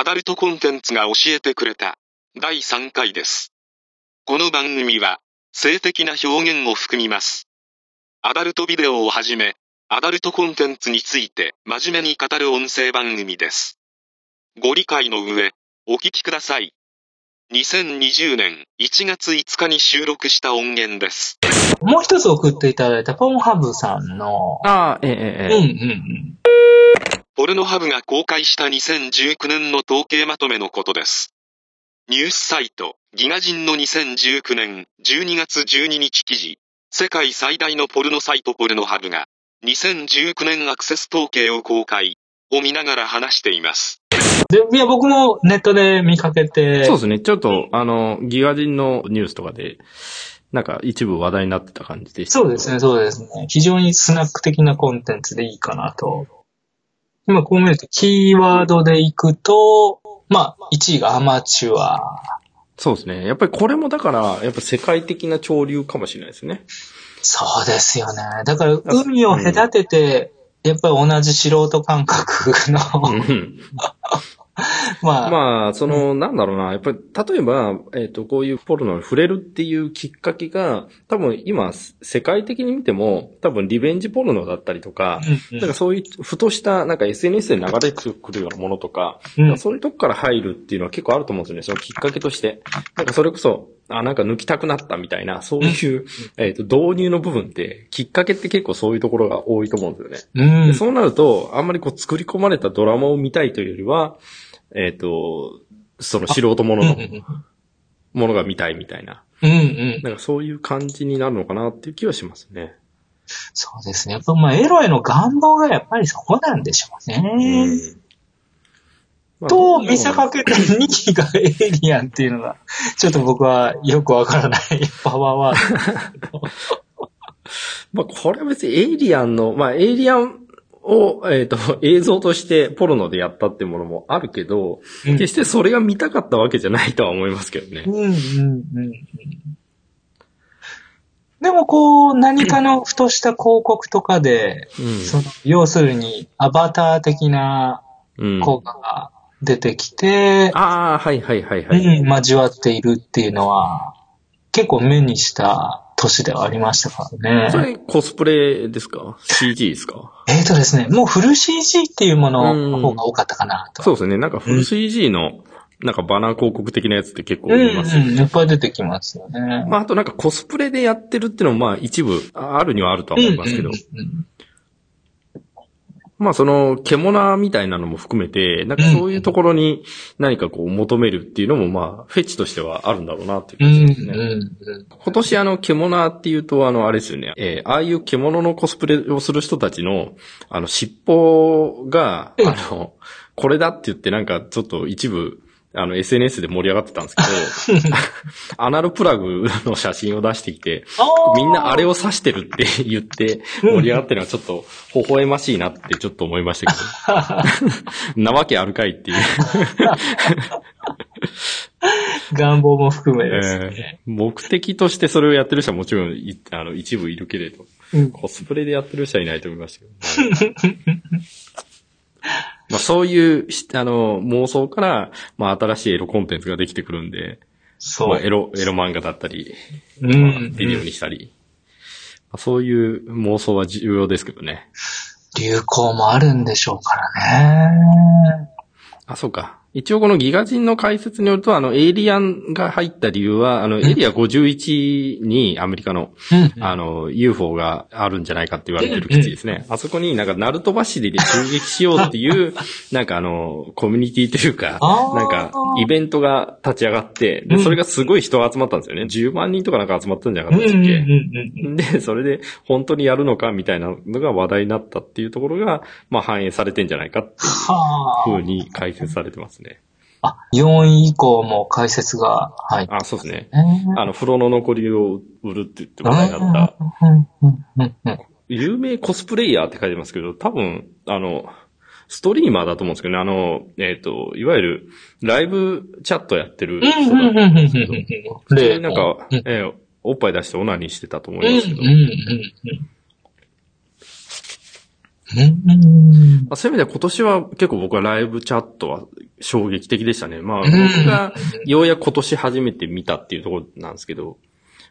アダルトコンテンツが教えてくれた第3回です。この番組は性的な表現を含みます。アダルトビデオをはじめ、アダルトコンテンツについて真面目に語る音声番組です。ご理解の上、お聞きください。2020年1月5日に収録した音源です。もう一つ送っていただいたポンハブさんの、ああ、ええ、ええ。うんうんうん。ポルノハブが公開した2019年の統計まとめのことです。ニュースサイト、ギガ人の2019年12月12日記事、世界最大のポルノサイトポルノハブが、2019年アクセス統計を公開、を見ながら話しています。で、いや、僕もネットで見かけて、そうですね。ちょっと、あの、ギガ人のニュースとかで、なんか一部話題になってた感じでした。そうですね、そうですね。非常にスナック的なコンテンツでいいかなと。今こう見ると、キーワードでいくと、まあ、1位がアマチュア。そうですね。やっぱりこれもだから、やっぱ世界的な潮流かもしれないですね。そうですよね。だから、海を隔てて、やっぱり同じ素人感覚の、うん まあ、まあ、その、なんだろうな、やっぱり、例えば、えっ、と、こういうポルノに触れるっていうきっかけが、多分今、世界的に見ても、多分リベンジポルノだったりとか、うんうんなんかそういう、ふとした、なんか SNS で流れてくるようなものとか、うんそういうとこから入るっていうのは結構あると思うんですよね。そのきっかけとして。なんかそれこそ、あ、なんか抜きたくなったみたいな、そういう、えっ、と、導入の部分って、きっかけって結構そういうところが多いと思うんですよね。うん。でそうなると、あんまりこう作り込まれたドラマを見たいというよりは、えっ、と、その素人もののうんものが見たいみたいな。うんうん。なんかそういう感じになるのかなっていう気はしますね。そうですね。やっぱまあ、エロへの願望がやっぱりそこなんでしょうね。まあと見せかけて2期がエイリアンっていうのが、ちょっと僕はよくわからないパワーワード。まあ、これは別にエイリアンの、まあ、エイリアンを、えっ、と、映像としてポルノでやったってものもあるけど、うん決してそれが見たかったわけじゃないとは思いますけどねう。んうんうんうん。でもこう、何かのふとした広告とかで、その要するにアバター的なうん。うん。効果が出てきて、ああ、はいはいはいはい。うん、交わっているっていうのは、結構目にした年ではありましたからね。それコスプレですか ?CG ですか？えーとですね、もうフル CG っていうものの方が多かったかなと。そうですね。なんかフル CG の、なんかバナー広告的なやつって結構うん、見ますよね。うん、いっぱい出てきますよね。まあ、あとなんかコスプレでやってるっていうのもまあ一部ああるにはあるとは思いますけど、うんうんうんまあその獣みたいなのも含めて、なんかそういうところに何かこう求めるっていうのもまあフェチとしてはあるんだろうなっていううん、気がしますね。うんうん今年あの、獣っていうとあの、あれですよね。えーああいう獣のコスプレをする人たちの、あの、尻尾が、うんあの、これだって言ってなんかちょっと一部、あの、SNS で盛り上がってたんですけど、アナルプラグの写真を出してきて、みんなあれを指してるって言って盛り上がってるのはちょっと微笑ましいなってちょっと思いましたけど。なわけあるかいっていう。願望も含めですね。えー目的としてそれをやってる人はもちろんいあの一部いるけれど、うんコスプレでやってる人はいないと思いましたけど、まあそういうしあの妄想から、まあ新しいエロコンテンツができてくるんで、そう。まあエロ、エロ漫画だったり、うんまあビデオにしたり、まあそういう妄想は重要ですけどね。流行もあるんでしょうからね。あ、そうか。一応このギガ人の解説によると、あの、エイリアンが入った理由は、あの、エリア51にアメリカの、うん。あの、UFO があるんじゃないかって言われてる基地ですね。あそこになんか、ナルト走りで襲撃しようっていう、なんかあの、コミュニティというか、なんか、イベントが立ち上がって、で、それがすごい人が集まったんですよね。10万人とかなんか集まったんじゃなかったっけ、で、それで本当にやるのかみたいなのが話題になったっていうところが、まあ反映されてんじゃないかっていうは風に解説されてますね。あ。あ、4位以降も解説が入ってあ、そうですね。ね。あの、風呂の残りを売るって言って話題になった、有名コスプレイヤーって書いてますけど、多分、あの、ストリーマーだと思うんですけどね、あの、えっ、と、いわゆる、ライブチャットやってる人うんうんが、うんうん普通になんか、うん。えーおっぱい出してオナニーしてたと思うんいますけど、うんうん。うんうんまあ、そういう意味では今年は結構僕はライブチャットは衝撃的でしたね。まあ、うん。僕がようやく今年初めて見たっていうところなんですけど、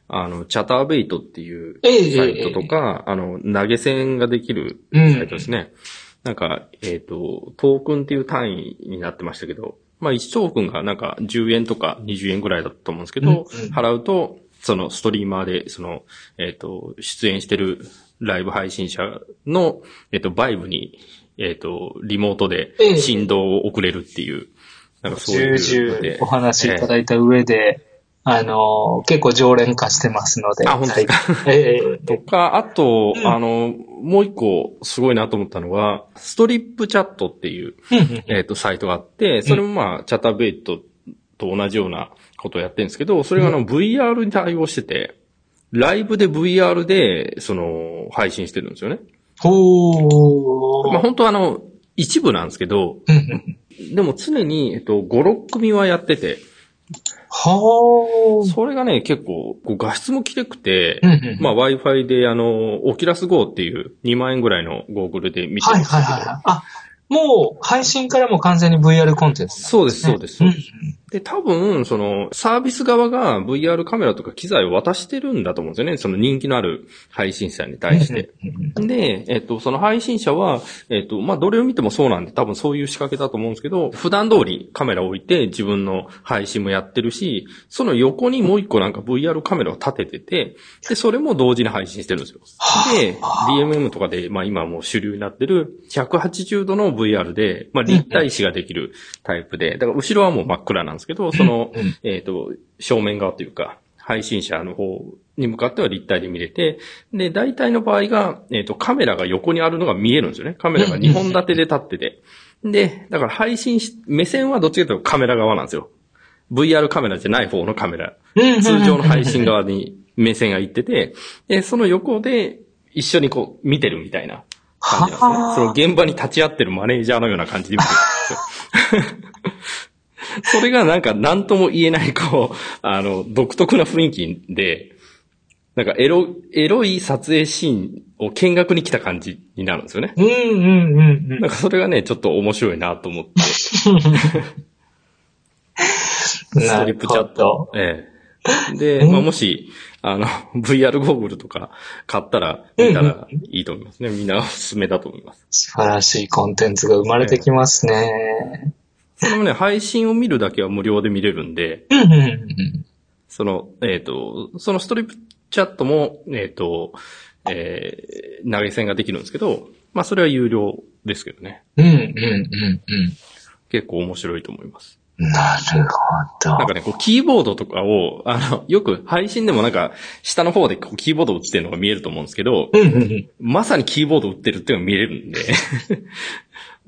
あの、チャターベイトっていうええサイトとか、あの、投げ銭ができるうん。サイトですね。なんか、えっ、と、トークンっていう単位になってましたけど、まあ1トークンがなんか10円とか20円ぐらいだったと思うんですけど、うん。うん。払うと、そのストリーマーで、その、えっ、と、出演してるライブ配信者の、えっ、と、バイブに、えっ、と、リモートでええ。振動を送れるっていう、なんかそういう重。々お話いたえだいた上で、あの、結構常連化してますので。あ本当ですか？はい。えええとか、あと、あの、もう一個すごいなと思ったのが、ストリップチャットっていう、えっ、と、サイトがあって、それもまあ、チャターベイトと同じようなことをやってるんですけど、それがあの、VR に対応してて、ライブで VR で、その、配信してるんですよね。ほー。まあ、本当はあの、一部なんですけど、でも常に、えっと、5、6組はやってて、はー。それがね、結構、こう画質も綺麗くて、うんうんまあ Wi-Fi であの、オキラス GO っていう2万円ぐらいのゴーグルで見てるはいんですけど、はいはいはい。あ、もう配信からも完全に VR コンテンツなんそうです、そうです、そうです。うんで、多分、その、サービス側が VR カメラとか機材を渡してるんだと思うんですよね。その人気のある配信者に対して。で、えっと、その配信者は、えっと、まあ、どれを見てもそうなんで、多分そういう仕掛けだと思うんですけど、普段通りカメラを置いて自分の配信もやってるし、その横にもう一個なんか VR カメラを立ててて、で、それも同時に配信してるんですよ。で、DMM とかで、まあ、今もう主流になってる180度の VR で、まあ、立体視ができるタイプで、だから後ろはもう真っ暗なんですけど、その、えっ、と、正面側というか、配信者の方に向かっては立体で見れて、で、大体の場合が、えっ、と、カメラが横にあるのが見えるんですよね。カメラが2本立てで立ってて。で、だから配信し、目線はどっちかというとカメラ側なんですよ。VR カメラじゃない方のカメラ。うん通常の配信側に目線が行ってて、で、その横で一緒にこう見てるみたいな感じなんですねは。あその現場に立ち会ってるマネージャーのような感じで見てるんですよ。それがなんか何とも言えないこう、あの、独特な雰囲気で、なんかエロ、エロい撮影シーンを見学に来た感じになるんですよね。うんうんうんうん。なんかそれがね、ちょっと面白いなと思って。ストリップチャット。ええ。で、まあ、もし、あの、VR ゴーグルとか買ったら、見たらいいと思いますね。みんなおすすめだと思います。素晴らしいコンテンツが生まれてきますね。それもね、配信を見るだけは無料で見れるんで、その、えっ、と、そのストリップチャットも、えっ、と、えー投げ銭ができるんですけど、まあ、それは有料ですけどね。うんうんうんうん。結構面白いと思います。なるほど。なんかね、こう、キーボードとかを、あの、よく配信でもなんか、下の方でこうキーボード打ってるのが見えると思うんですけど。まさにキーボード打ってるっていうのが見れるんで。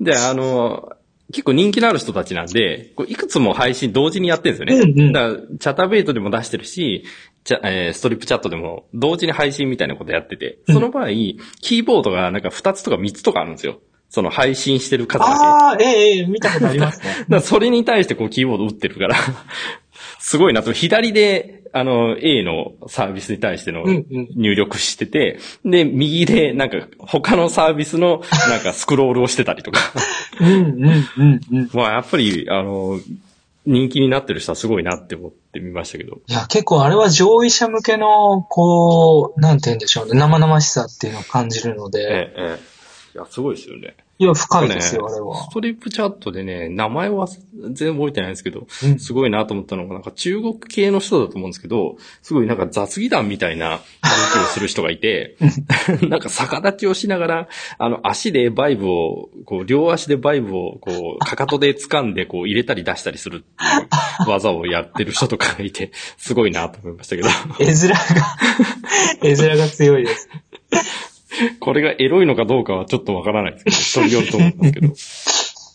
で、あの、結構人気のある人たちなんで、こういくつも配信同時にやってるんですよね。うんうんだから、チャタベイトでも出してるし、チャえーストリップチャットでも同時に配信みたいなことやってて、その場合、キーボードがなんか2つとか3つとかあるんですよ。その配信してる数だけ。ああ、ええええ見たことありますね。だそれに対してこうキーボード打ってるから、すごいなと。左で、あの、A のサービスに対してのうんうん入力してて、で、右でなんか他のサービスのなんかスクロールをしてたりとか。うんうんうんうん。まあやっぱり、あの、人気になってる人はすごいなって思ってみましたけど。いや、結構あれは上位者向けの、こう、なんて言うんでしょうね、生々しさっていうのを感じるので、ええ、ええ。いや、すごいですよね。いや、深いですよ、あれはス。トリップチャットでね、名前は全然覚えてないんですけど、うんすごいなと思ったのが、なんか中国系の人だと思うんですけど、すごいなんか雑技団みたいな動きをする人がいて、なんか逆立ちをしながら、あの足でバイブを、こう両足でバイブをこう、かかとで掴んでこう入れたり出したりするっていう技をやってる人とかがいて、すごいなと思いましたけど、絵面が、絵面が強いです。これがエロいのかどうかはちょっとわからないですけど、人によると思うんです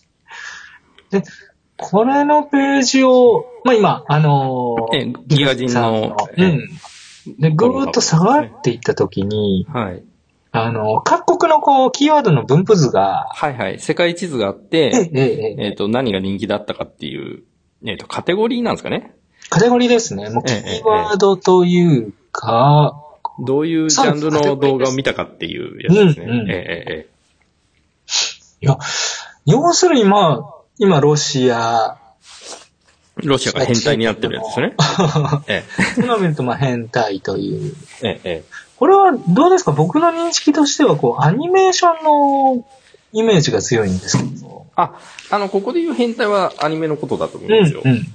けど。これのページを、まあ今、あのーえギガ人のうん。で、ぐーっと下がっていったときに、はい。あの、各国のこう、キーワードの分布図が、はいはい。世界地図があって、ええ、えっ、と、何が人気だったかっていう、えっ、と、カテゴリーなんですかねカテゴリーですね。もう、キええーワードというか、どういうジャンルの動画を見たかっていうやつですね。うんうんえええいや、要するにまあ、今、ロシア、ロシアが変態になってるやつですね。え今見ると、まあ、変態という。え、ええ、ええ。これはどうですか？僕の認識としては、こう、アニメーションのイメージが強いんですけど。あ、あの、ここで言う変態はアニメのことだと思うんですよ。うん、うん、うん。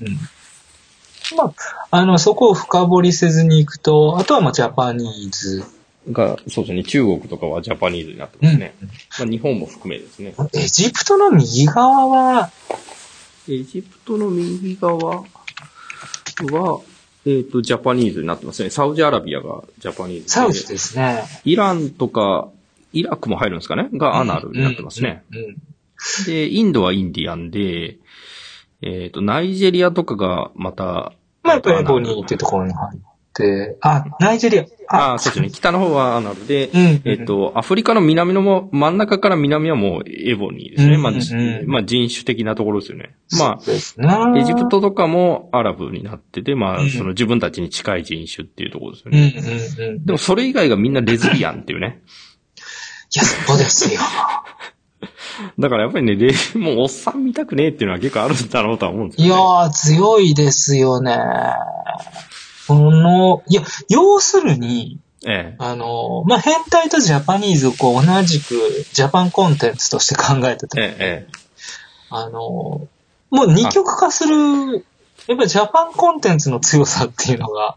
まあ、あの、そこを深掘りせずに行くと、あとはまあ、ジャパニーズ。が、そうですね、中国とかはジャパニーズになってますね。うん、まあ、日本も含めですね。エジプトの右側は、エジプトの右側は、えっ、ー、と、ジャパニーズになってますね。サウジアラビアがジャパニーズサウジですね。イランとか、イラクも入るんですかね？がアナルになってますね。うんうんうん、で、インドはインディアンで、えっ、ー、と、ナイジェリアとかがまた、まあ、やっぱりエボニーってところに入って、あ、ナイジェリア。ああ、そうですね。北の方はアナルで、うんうん、えっ、ー、と、アフリカの南のも、真ん中から南はもうエボニーですね。うんうん、まあ、まあ、人種的なところですよね。まあ、エジプトとかもアラブになってて、まあ、その自分たちに近い人種っていうところですよね。うんうんうん、でも、それ以外がみんなレズビアンっていうね。いや、そうですよ。だからやっぱりね、レ もうおっさん見たくねえっていうのは結構あるんだろうとは思うんですよ、ね。いやー、強いですよね。この、いや、要するに、ええ、あの、まあ、変態とジャパニーズをこう同じくジャパンコンテンツとして考えたときに、ええ、あの、もう二極化する、やっぱりジャパンコンテンツの強さっていうのが、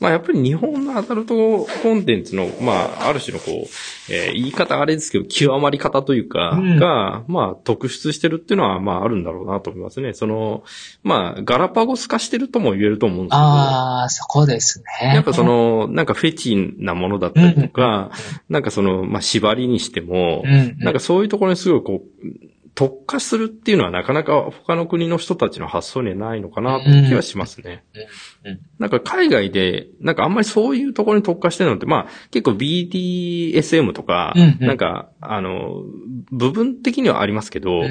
まあやっぱり日本のアダルトコンテンツの、まあある種のこう、えー、言い方あれですけど、極まり方というか、が、まあ特出してるっていうのは、まああるんだろうなと思いますね。その、まあガラパゴス化してるとも言えると思うんですけど。ああ、そこですね。やっぱその、なんかフェチなものだったりとか、なんかその、まあ縛りにしても、なんかそういうところにすごいこう、特化するっていうのはなかなか他の国の人たちの発想にはないのかなって気はしますね。なんか海外で、なんかあんまりそういうところに特化してるのって、まあ結構 BDSM とか、なんか、あの、部分的にはありますけど、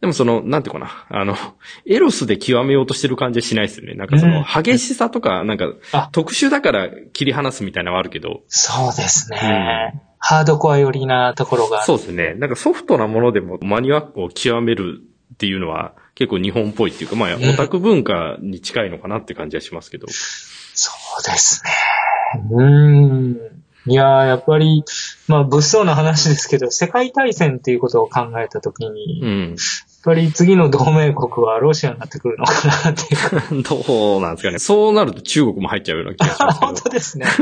でもその、なんていうかな、あの、エロスで極めようとしてる感じはしないですよね。なんかその、激しさとか、なんか、特殊だから切り離すみたいなのはあるけど。そうですね。うんハードコア寄りなところが。そうですね。なんかソフトなものでもマニュアックを極めるっていうのは結構日本っぽいっていうか、まあ、オタク文化に近いのかなって感じはしますけど。そうですね。うん。いやー、やっぱり、まあ、物騒な話ですけど、世界大戦っていうことを考えたときに、うん、ぱり次の同盟国はロシアになってくるのかなっていう。どうなんですかね。そうなると中国も入っちゃうような気がします。本当ですね。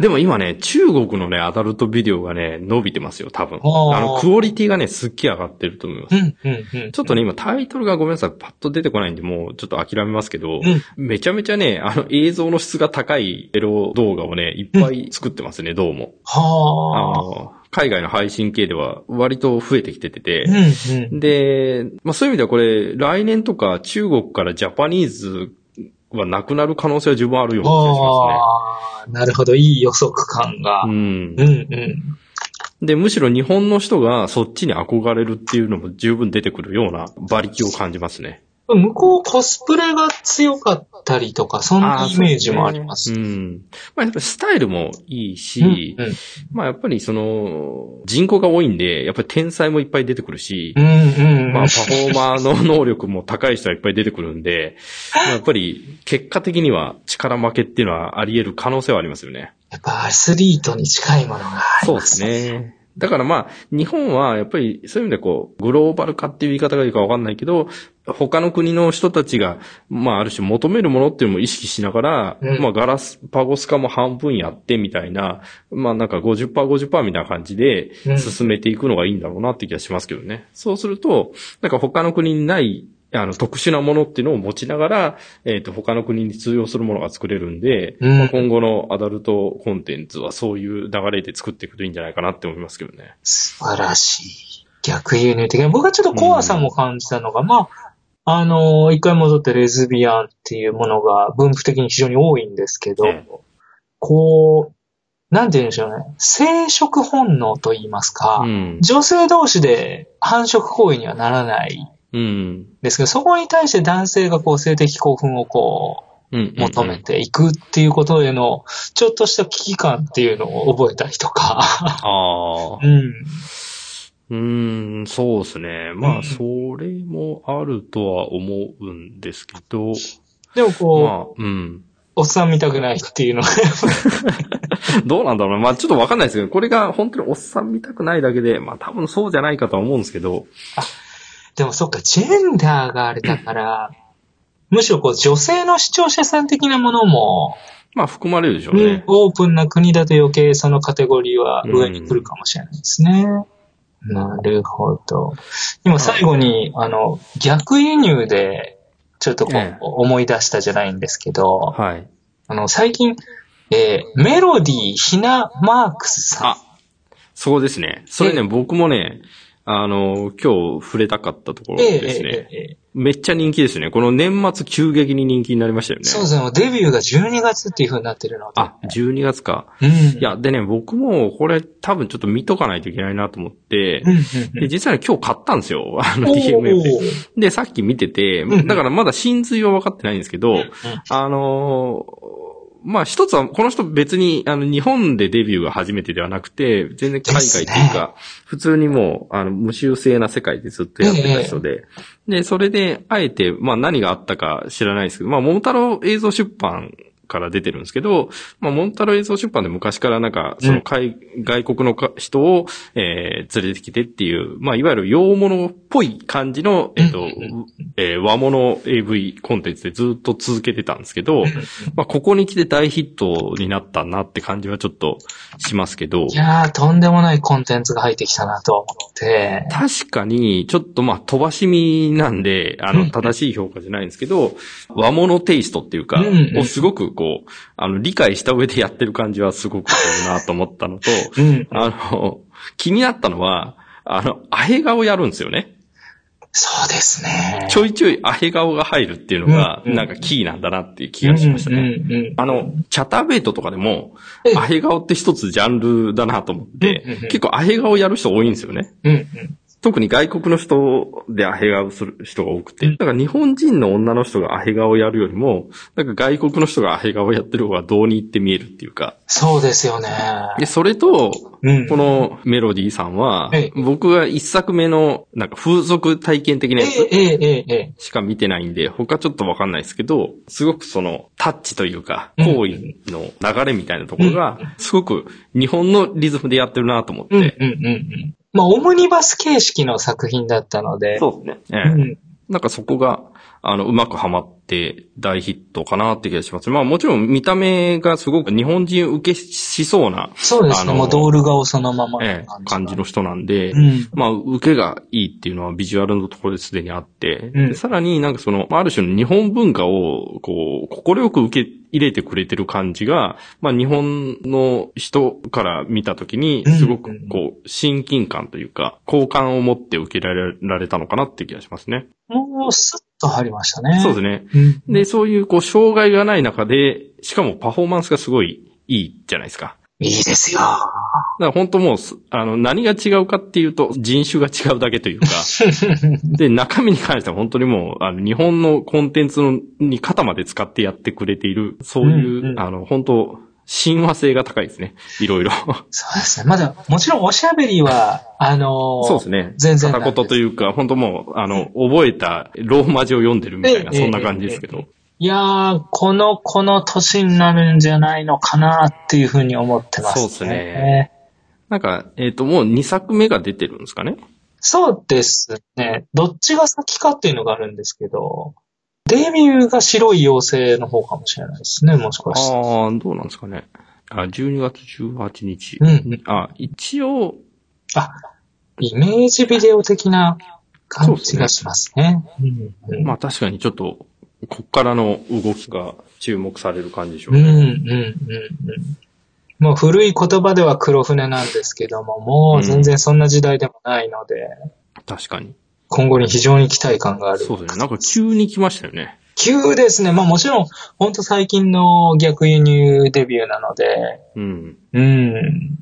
でも今ね、中国のね、アダルトビデオがね、伸びてますよ、多分。あの、クオリティがね、すっげえ上がってると思います。うんうんうん、ちょっとね、今タイトルがごめんなさい、パッと出てこないんで、もうちょっと諦めますけど、うん、めちゃめちゃね、あの、映像の質が高いエロ動画をね、いっぱい作ってますね、うん、どうも。はあ。海外の配信系では割と増えてきてて、うんうん、で、まあそういう意味ではこれ、来年とか中国からジャパニーズはなくなる可能性は十分あるような気がしますね。なるほど、いい予測感が。うん。うんうん。で、むしろ日本の人がそっちに憧れるっていうのも十分出てくるような馬力を感じますね。向こうコスプレが強かったりとか、そんなイメージもあります。うすね、うん。まあやっぱりスタイルもいいし、うんうん、まあやっぱりその、人口が多いんで、やっぱり天才もいっぱい出てくるし、うんうんうん、まあパフォーマーの能力も高い人はいっぱい出てくるんで、やっぱり結果的には力負けっていうのはあり得る可能性はありますよね。やっぱアスリートに近いものがありますね。そうですね。だからまあ、日本はやっぱりそういう意味でこう、グローバル化っていう言い方がいいかわかんないけど、他の国の人たちが、まあある種求めるものっていうのも意識しながら、うん、まあガラス、パゴス化も半分やってみたいな、まあなんか50%、50%みたいな感じで進めていくのがいいんだろうなって気がしますけどね。うん、そうすると、なんか他の国にないあの、特殊なものっていうのを持ちながら、えっ、ー、と、他の国に通用するものが作れるんで、うん、まあ、今後のアダルトコンテンツはそういう流れで作っていくといいんじゃないかなって思いますけどね。素晴らしい。逆輸入的な。僕はちょっと怖さも感じたのが、うん、まあ、あの、一回戻ってレズビアンっていうものが分布的に非常に多いんですけど、こう、なんて言うんでしょうね。生殖本能と言いますか、うん、女性同士で繁殖行為にはならないうん。ですけど、そこに対して男性がこう性的興奮をこう、求めていくっていうことへの、ちょっとした危機感っていうのを覚えたりとか。うん。うーん、そうですね。まあ、それもあるとは思うんですけど。でもこう、まあ、うん。おっさん見たくないっていうのが、どうなんだろうな。まあ、ちょっとわかんないですけど、これが本当におっさん見たくないだけで、まあ、多分そうじゃないかとは思うんですけど。でもそっか、ジェンダーがあれだから、むしろこう女性の視聴者さん的なものも、まあ、含まれるでしょううんね。オープンな国だと余計そのカテゴリーは上に来るかもしれないですね。なるほど。今最後に、あの、逆輸入で、ちょっとこう、ええ思い出したじゃないんですけど、はい。あの、最近、えーメロディーひなマークスさん。あ、そうですね。それね、僕もね、あの、今日触れたかったところええですね。ええええめっちゃ人気ですね。この年末急激に人気になりましたよね。そうですね。デビューが12月っていう風になってるので。あ、12月か。うん。いや、でね、僕もこれ多分ちょっと見とかないといけないなと思ってうん、うんうんで、実はね、今日買ったんですよ。あのお DMM で。ーで、さっき見ててうん、だからまだ真髄は分かってないんですけど、うんあのーまあ一つは、この人別に、あの、日本でデビューが初めてではなくて、全然海外っていうか、普通にもう、あの、無修正な世界でずっとやってた人で、で、それで、あえて、まあ何があったか知らないですけど、まあ、桃太郎映像出版から出てるんですけど、まあ、桃太郎映像出版で昔からなんか、その海、外国のか人を、えー、連れてきてっていう、まあ、いわゆる洋物っぽい感じの、えっ、と、うん。えー和物 AV コンテンツでずっと続けてたんですけど、まあ、ここに来て大ヒットになったなって感じはちょっとしますけど。い、やー、とんでもないコンテンツが入ってきたなと思って。確かに、ちょっとまあ飛ばしみなんで、あの、うん。正しい評価じゃないんですけど、和物テイストっていうか、うん。をすごくこう、あの、理解した上でやってる感じはすごくするなと思ったのと、うん。あの、気になったのは、あの、アヘ顔やるんですよね。そうですね。ちょいちょいアヘ顔が入るっていうのが、うんなんかキーなんだなっていう気がしましたね。あの、チャターベイトとかでもええ、アヘ顔って一つジャンルだなと思って結構アヘ顔やる人多いんですよね。うんうん。特に外国の人でアヘ顔する人が多くて。うんだから日本人の女の人がアヘ顔やるよりも、なんか外国の人がアヘ顔やってる方がどうに言って見えるっていうか。そうですよね。で、それと、うんこのメロディーさんはええ、僕が一作目の、なんか風俗体験的なえやつ。しか見てないんで、他ちょっとわかんないですけど、すごくそのタッチというか、うん行為の流れみたいなところが、すごく日本のリズムでやってるなと思って。まあ、オムニバス形式の作品だったので。そうですね。ええうん。なんかそこが、あの、うまくはまって大ヒットかなって気がします。まあもちろん見た目がすごく日本人受けしそうな、そうですね。あのもうドール顔そのままええ感じの人なんで、うん。まあ、受けがいいっていうのはビジュアルのところですでにあって、うんでさらになんかその、まあある種の日本文化を、こう、心よく受け入れてくれてる感じが、まあ日本の人から見たときにうん、すごくこう、親近感というか、好感を持って受けられられたのかなって気がしますね。もう、スッと入りましたね。そうですね。うん。で、そういうこう、障害がない中で、しかもパフォーマンスがすごいいいじゃないですか。いいですよ。だから本当もうす、あの、何が違うかっていうと、人種が違うだけというか、で、中身に関しては本当にもう、あの、日本のコンテンツのに肩まで使ってやってくれている、そういう、うんうんあの、本当親和性が高いですね。いろいろ。そうですね。まだ、もちろんおしゃべりは、あのーそうですね。全然片言というか、本当もう、あの、覚えたローマ字を読んでるみたいな、ええそんな感じですけど。いやー、この、この年になるんじゃないのかなっていうふうに思ってますね。そうですね。なんか、えっ、と、もう2作目が出てるんですかね？そうですね。どっちが先かっていうのがあるんですけど、デビューが白い妖精の方かもしれないですね、もしかして。ああ、どうなんですかね。あ、12月18日。うんうん。あ、一応、あ、イメージビデオ的な感じがしますね。うんうんまあ確かにちょっと、こっからの動きが注目される感じでしょう、うんね。うん、うん、うん。もう古い言葉では黒船なんですけども、もう全然そんな時代でもないので、確かに。今後に非常に期待感がある。そうですね。なんか急に来ましたよね。急ですね。まあもちろん、ほんと最近の逆輸入デビューなので、うん。うん。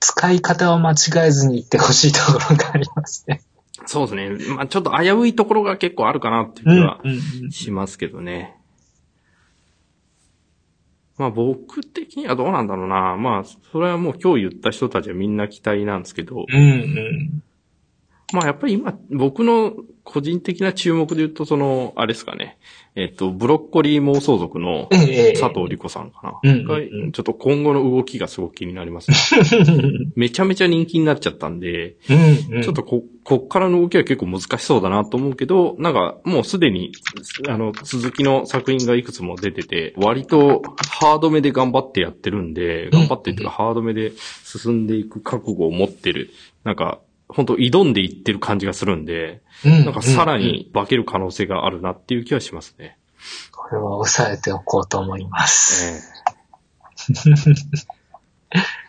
使い方を間違えずに言ってほしいところがありますね。そうですね。まあちょっと危ういところが結構あるかなっていう気はしますけどね。まあ僕的にはどうなんだろうな。まあ、それはもう今日言った人たちはみんな期待なんですけど。うんうん。まあやっぱり今、僕の個人的な注目で言うと、その、あれですかね。えっと、ブロッコリー妄想族の佐藤理子さんかな。がちょっと今後の動きがすごく気になりますね。めちゃめちゃ人気になっちゃったんで、ちょっとこ、こっからの動きは結構難しそうだなと思うけど、なんかもうすでに、あの、続きの作品がいくつも出てて、割とハードめで頑張ってやってるんで、頑張ってっていうかハードめで進んでいく覚悟を持ってる、なんか、本当挑んでいってる感じがするんで、なんかさらに化ける可能性があるなっていう気はしますね。これは抑えておこうと思います。ええ